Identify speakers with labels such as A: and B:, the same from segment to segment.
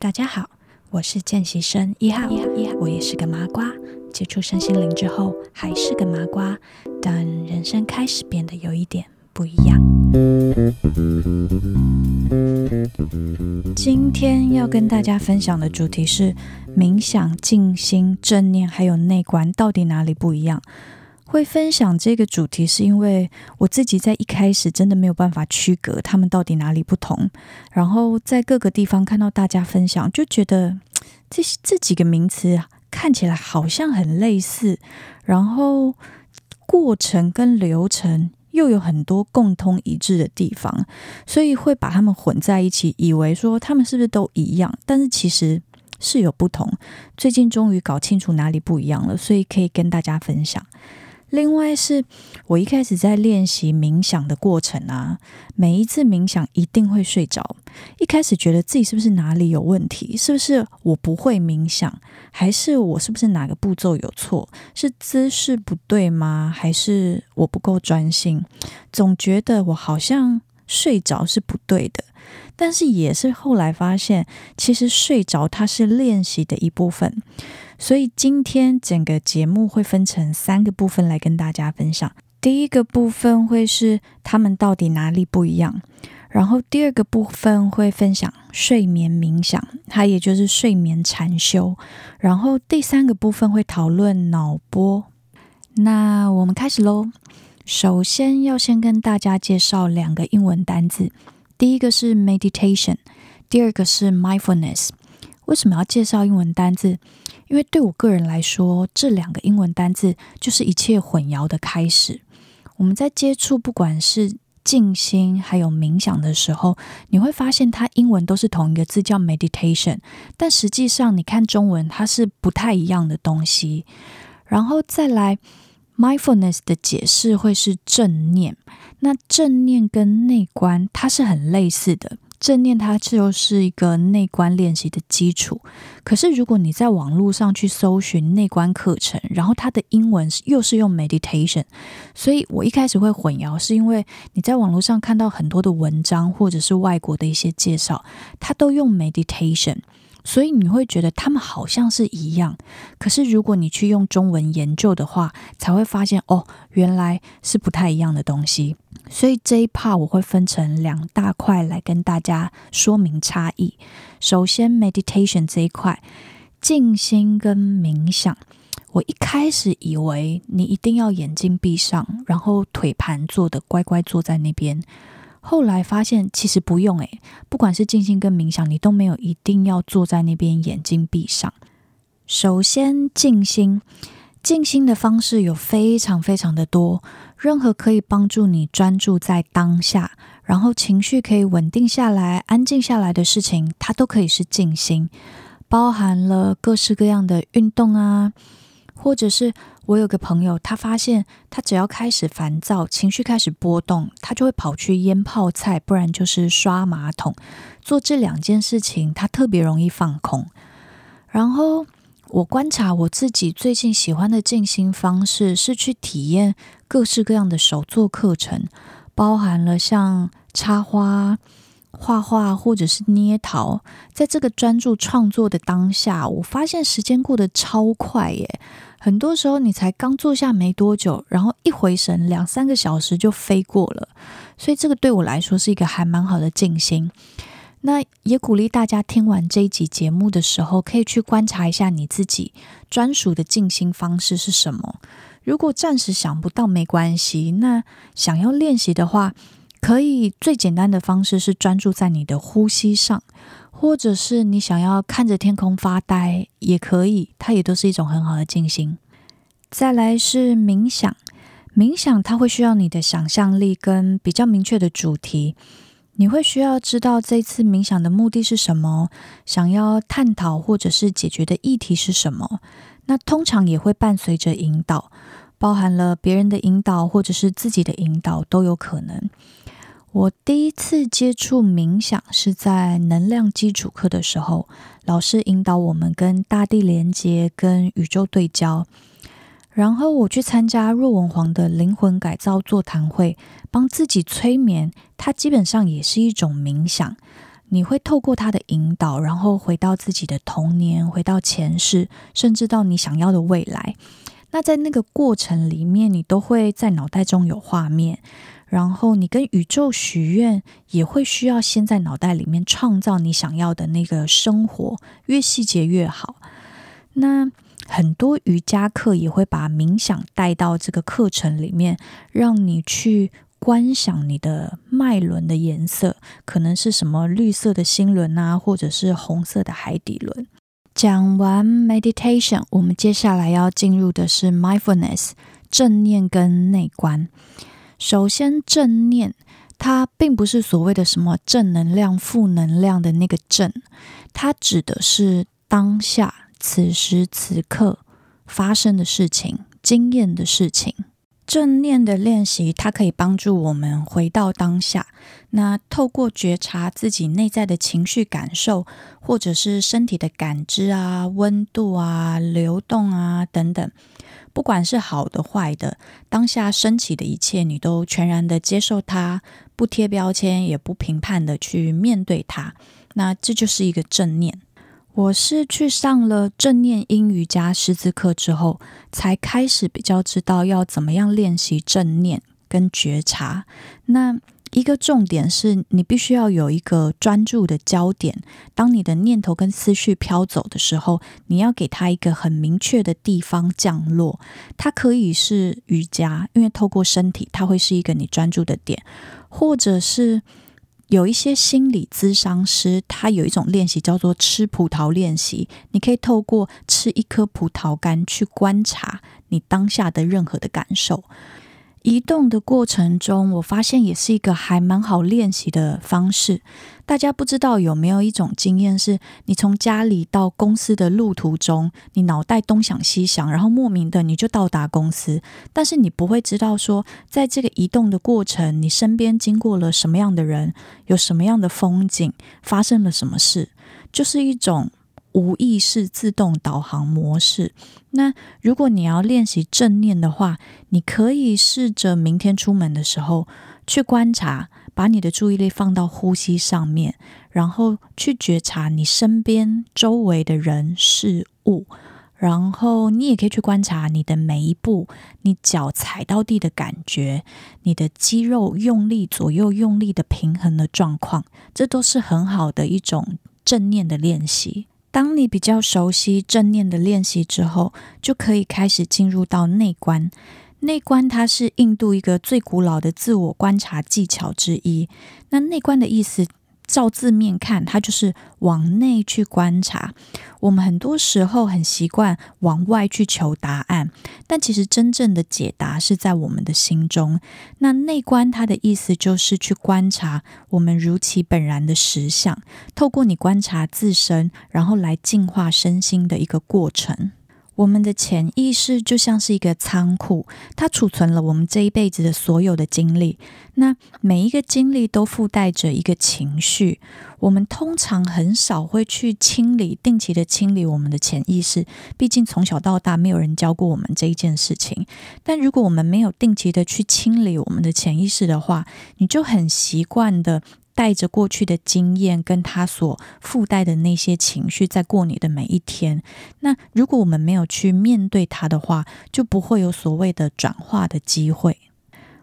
A: 大家好，我是见习生一号，我也是个麻瓜。接触身心灵之后，还是个麻瓜，但人生开始变得有一点不一样。今天要跟大家分享的主题是冥想、静心、正念还有内观到底哪里不一样？会分享这个主题，是因为我自己在一开始真的没有办法区隔他们到底哪里不同，然后在各个地方看到大家分享，就觉得这这几个名词看起来好像很类似，然后过程跟流程又有很多共通一致的地方，所以会把他们混在一起，以为说他们是不是都一样，但是其实是有不同。最近终于搞清楚哪里不一样了，所以可以跟大家分享。另外是我一开始在练习冥想的过程啊，每一次冥想一定会睡着。一开始觉得自己是不是哪里有问题？是不是我不会冥想？还是我是不是哪个步骤有错？是姿势不对吗？还是我不够专心？总觉得我好像睡着是不对的。但是也是后来发现，其实睡着它是练习的一部分。所以今天整个节目会分成三个部分来跟大家分享。第一个部分会是他们到底哪里不一样，然后第二个部分会分享睡眠冥想，它也就是睡眠禅修，然后第三个部分会讨论脑波。那我们开始喽。首先要先跟大家介绍两个英文单字，第一个是 meditation，第二个是 mindfulness。为什么要介绍英文单字？因为对我个人来说，这两个英文单字就是一切混淆的开始。我们在接触不管是静心还有冥想的时候，你会发现它英文都是同一个字叫 meditation，但实际上你看中文它是不太一样的东西。然后再来 mindfulness 的解释会是正念，那正念跟内观它是很类似的。正念它就是一个内观练习的基础，可是如果你在网络上去搜寻内观课程，然后它的英文又是用 meditation，所以我一开始会混淆，是因为你在网络上看到很多的文章或者是外国的一些介绍，它都用 meditation。所以你会觉得他们好像是一样，可是如果你去用中文研究的话，才会发现哦，原来是不太一样的东西。所以这一 part 我会分成两大块来跟大家说明差异。首先，meditation 这一块，静心跟冥想，我一开始以为你一定要眼睛闭上，然后腿盘坐的乖乖坐在那边。后来发现其实不用诶，不管是静心跟冥想，你都没有一定要坐在那边眼睛闭上。首先，静心，静心的方式有非常非常的多，任何可以帮助你专注在当下，然后情绪可以稳定下来、安静下来的事情，它都可以是静心，包含了各式各样的运动啊，或者是。我有个朋友，他发现他只要开始烦躁，情绪开始波动，他就会跑去腌泡菜，不然就是刷马桶。做这两件事情，他特别容易放空。然后我观察我自己最近喜欢的静心方式，是去体验各式各样的手作课程，包含了像插花、画画或者是捏陶。在这个专注创作的当下，我发现时间过得超快耶。很多时候，你才刚坐下没多久，然后一回神，两三个小时就飞过了。所以，这个对我来说是一个还蛮好的静心。那也鼓励大家听完这一集节目的时候，可以去观察一下你自己专属的静心方式是什么。如果暂时想不到，没关系。那想要练习的话，可以最简单的方式是专注在你的呼吸上。或者是你想要看着天空发呆也可以，它也都是一种很好的静心。再来是冥想，冥想它会需要你的想象力跟比较明确的主题，你会需要知道这次冥想的目的是什么，想要探讨或者是解决的议题是什么。那通常也会伴随着引导，包含了别人的引导或者是自己的引导都有可能。我第一次接触冥想是在能量基础课的时候，老师引导我们跟大地连接、跟宇宙对焦。然后我去参加若文黄的灵魂改造座谈会，帮自己催眠，它基本上也是一种冥想。你会透过他的引导，然后回到自己的童年，回到前世，甚至到你想要的未来。那在那个过程里面，你都会在脑袋中有画面，然后你跟宇宙许愿，也会需要先在脑袋里面创造你想要的那个生活，越细节越好。那很多瑜伽课也会把冥想带到这个课程里面，让你去观想你的脉轮的颜色，可能是什么绿色的心轮啊，或者是红色的海底轮。讲完 meditation，我们接下来要进入的是 mindfulness 正念跟内观。首先，正念它并不是所谓的什么正能量、负能量的那个正，它指的是当下此时此刻发生的事情、经验的事情。正念的练习，它可以帮助我们回到当下。那透过觉察自己内在的情绪感受，或者是身体的感知啊、温度啊、流动啊等等，不管是好的坏的，当下升起的一切，你都全然的接受它，不贴标签，也不评判的去面对它。那这就是一个正念。我是去上了正念阴瑜伽师资课之后，才开始比较知道要怎么样练习正念跟觉察。那一个重点是你必须要有一个专注的焦点，当你的念头跟思绪飘走的时候，你要给它一个很明确的地方降落。它可以是瑜伽，因为透过身体，它会是一个你专注的点，或者是。有一些心理咨商师，他有一种练习叫做吃葡萄练习。你可以透过吃一颗葡萄干去观察你当下的任何的感受。移动的过程中，我发现也是一个还蛮好练习的方式。大家不知道有没有一种经验，是你从家里到公司的路途中，你脑袋东想西想，然后莫名的你就到达公司，但是你不会知道说，在这个移动的过程，你身边经过了什么样的人，有什么样的风景，发生了什么事，就是一种。无意识自动导航模式。那如果你要练习正念的话，你可以试着明天出门的时候去观察，把你的注意力放到呼吸上面，然后去觉察你身边周围的人事物。然后你也可以去观察你的每一步，你脚踩到地的感觉，你的肌肉用力左右用力的平衡的状况，这都是很好的一种正念的练习。当你比较熟悉正念的练习之后，就可以开始进入到内观。内观它是印度一个最古老的自我观察技巧之一。那内观的意思，照字面看，它就是往内去观察。我们很多时候很习惯往外去求答案，但其实真正的解答是在我们的心中。那内观它的意思就是去观察我们如其本然的实相，透过你观察自身，然后来净化身心的一个过程。我们的潜意识就像是一个仓库，它储存了我们这一辈子的所有的经历。那每一个经历都附带着一个情绪。我们通常很少会去清理、定期的清理我们的潜意识，毕竟从小到大没有人教过我们这一件事情。但如果我们没有定期的去清理我们的潜意识的话，你就很习惯的。带着过去的经验，跟他所附带的那些情绪，在过你的每一天。那如果我们没有去面对它的话，就不会有所谓的转化的机会。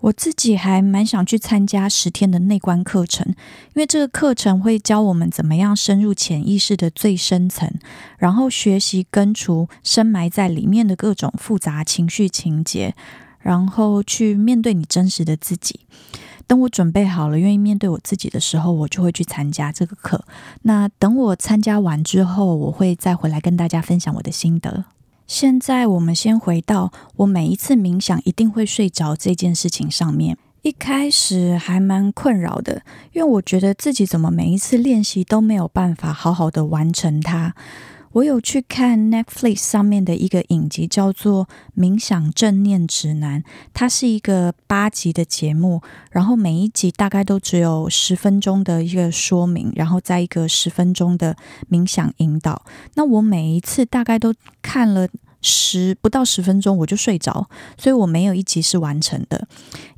A: 我自己还蛮想去参加十天的内观课程，因为这个课程会教我们怎么样深入潜意识的最深层，然后学习根除深埋在里面的各种复杂情绪情节，然后去面对你真实的自己。等我准备好了，愿意面对我自己的时候，我就会去参加这个课。那等我参加完之后，我会再回来跟大家分享我的心得。现在我们先回到我每一次冥想一定会睡着这件事情上面。一开始还蛮困扰的，因为我觉得自己怎么每一次练习都没有办法好好的完成它。我有去看 Netflix 上面的一个影集，叫做《冥想正念指南》，它是一个八集的节目，然后每一集大概都只有十分钟的一个说明，然后再一个十分钟的冥想引导。那我每一次大概都看了十不到十分钟我就睡着，所以我没有一集是完成的。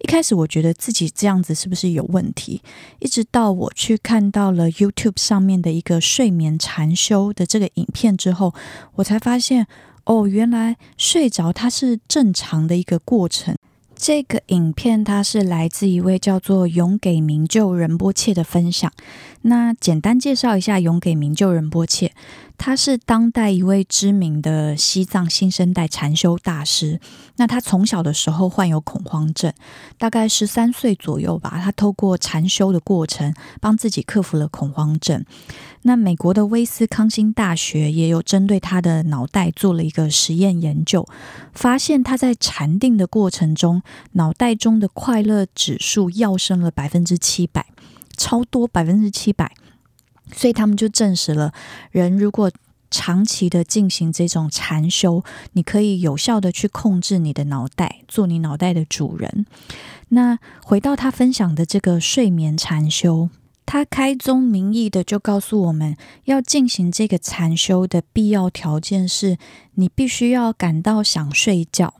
A: 一开始我觉得自己这样子是不是有问题？一直到我去看到了 YouTube 上面的一个睡眠禅修的这个影片之后，我才发现哦，原来睡着它是正常的一个过程。这个影片它是来自一位叫做永给明就仁波切的分享。那简单介绍一下永给明就仁波切。他是当代一位知名的西藏新生代禅修大师。那他从小的时候患有恐慌症，大概十三岁左右吧，他透过禅修的过程，帮自己克服了恐慌症。那美国的威斯康星大学也有针对他的脑袋做了一个实验研究，发现他在禅定的过程中，脑袋中的快乐指数跃升了百分之七百，超多百分之七百。所以他们就证实了，人如果长期的进行这种禅修，你可以有效的去控制你的脑袋，做你脑袋的主人。那回到他分享的这个睡眠禅修，他开宗明义的就告诉我们要进行这个禅修的必要条件是，你必须要感到想睡觉。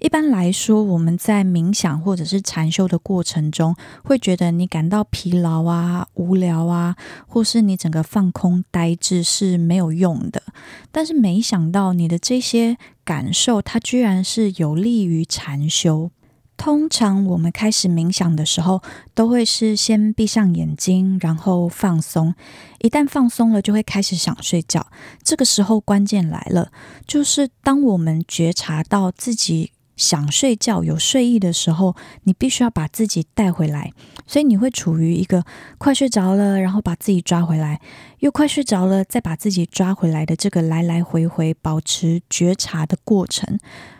A: 一般来说，我们在冥想或者是禅修的过程中，会觉得你感到疲劳啊、无聊啊，或是你整个放空呆滞是没有用的。但是没想到你的这些感受，它居然是有利于禅修。通常我们开始冥想的时候，都会是先闭上眼睛，然后放松。一旦放松了，就会开始想睡觉。这个时候关键来了，就是当我们觉察到自己。想睡觉、有睡意的时候，你必须要把自己带回来，所以你会处于一个快睡着了，然后把自己抓回来，又快睡着了，再把自己抓回来的这个来来回回保持觉察的过程。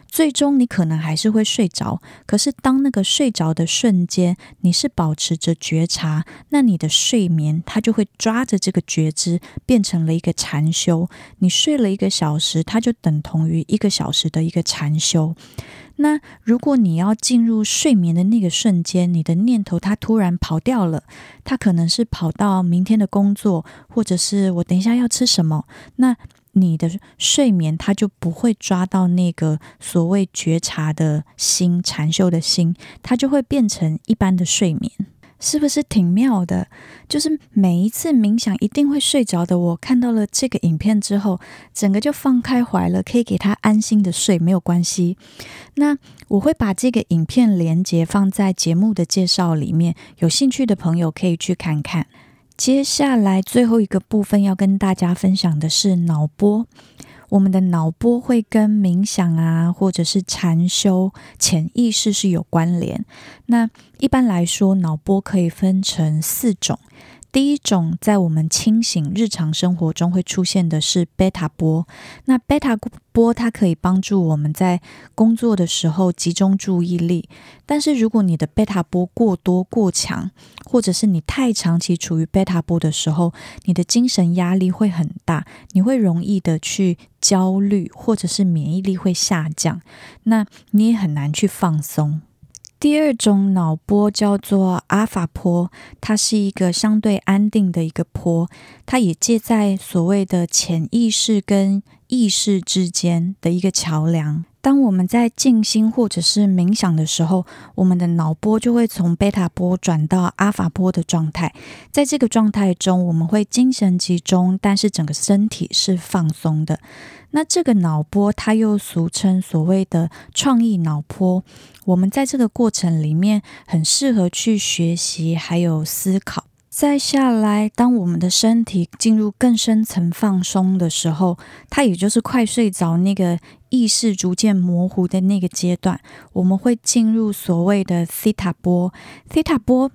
A: 最终你可能还是会睡着，可是当那个睡着的瞬间，你是保持着觉察，那你的睡眠它就会抓着这个觉知，变成了一个禅修。你睡了一个小时，它就等同于一个小时的一个禅修。那如果你要进入睡眠的那个瞬间，你的念头它突然跑掉了，它可能是跑到明天的工作，或者是我等一下要吃什么，那你的睡眠它就不会抓到那个所谓觉察的心、禅修的心，它就会变成一般的睡眠。是不是挺妙的？就是每一次冥想一定会睡着的。我看到了这个影片之后，整个就放开怀了，可以给他安心的睡，没有关系。那我会把这个影片连接放在节目的介绍里面，有兴趣的朋友可以去看看。接下来最后一个部分要跟大家分享的是脑波。我们的脑波会跟冥想啊，或者是禅修、潜意识是有关联。那一般来说，脑波可以分成四种。第一种，在我们清醒日常生活中会出现的是贝塔波。那贝塔波它可以帮助我们在工作的时候集中注意力。但是如果你的贝塔波过多过强，或者是你太长期处于贝塔波的时候，你的精神压力会很大，你会容易的去焦虑，或者是免疫力会下降，那你也很难去放松。第二种脑波叫做阿法波，它是一个相对安定的一个波，它也介在所谓的潜意识跟意识之间的一个桥梁。当我们在静心或者是冥想的时候，我们的脑波就会从贝塔波转到阿法波的状态。在这个状态中，我们会精神集中，但是整个身体是放松的。那这个脑波，它又俗称所谓的创意脑波。我们在这个过程里面，很适合去学习，还有思考。再下来，当我们的身体进入更深层放松的时候，它也就是快睡着那个意识逐渐模糊的那个阶段，我们会进入所谓的西塔波。西塔波。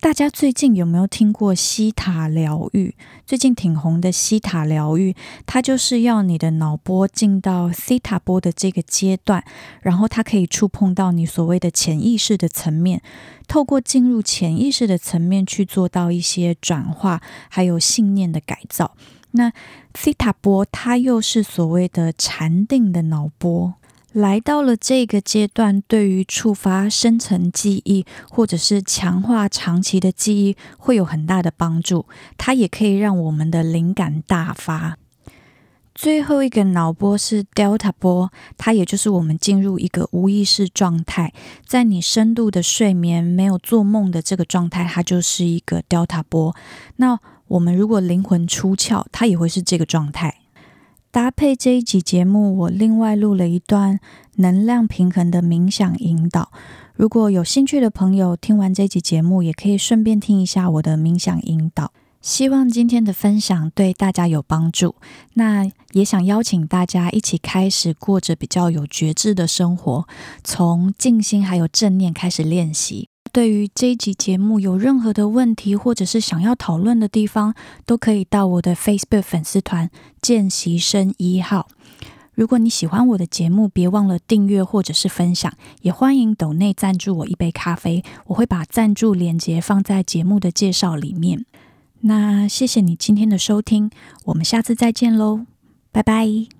A: 大家最近有没有听过西塔疗愈？最近挺红的西塔疗愈，它就是要你的脑波进到西塔波的这个阶段，然后它可以触碰到你所谓的潜意识的层面，透过进入潜意识的层面去做到一些转化，还有信念的改造。那西塔波它又是所谓的禅定的脑波。来到了这个阶段，对于触发深层记忆或者是强化长期的记忆会有很大的帮助。它也可以让我们的灵感大发。最后一个脑波是 Delta 波，它也就是我们进入一个无意识状态，在你深度的睡眠没有做梦的这个状态，它就是一个 Delta 波。那我们如果灵魂出窍，它也会是这个状态。搭配这一集节目，我另外录了一段能量平衡的冥想引导。如果有兴趣的朋友，听完这集节目，也可以顺便听一下我的冥想引导。希望今天的分享对大家有帮助。那也想邀请大家一起开始过着比较有觉知的生活，从静心还有正念开始练习。对于这一集节目有任何的问题，或者是想要讨论的地方，都可以到我的 Facebook 粉丝团“见习生一号”。如果你喜欢我的节目，别忘了订阅或者是分享，也欢迎抖内赞助我一杯咖啡，我会把赞助链接放在节目的介绍里面。那谢谢你今天的收听，我们下次再见喽，拜拜。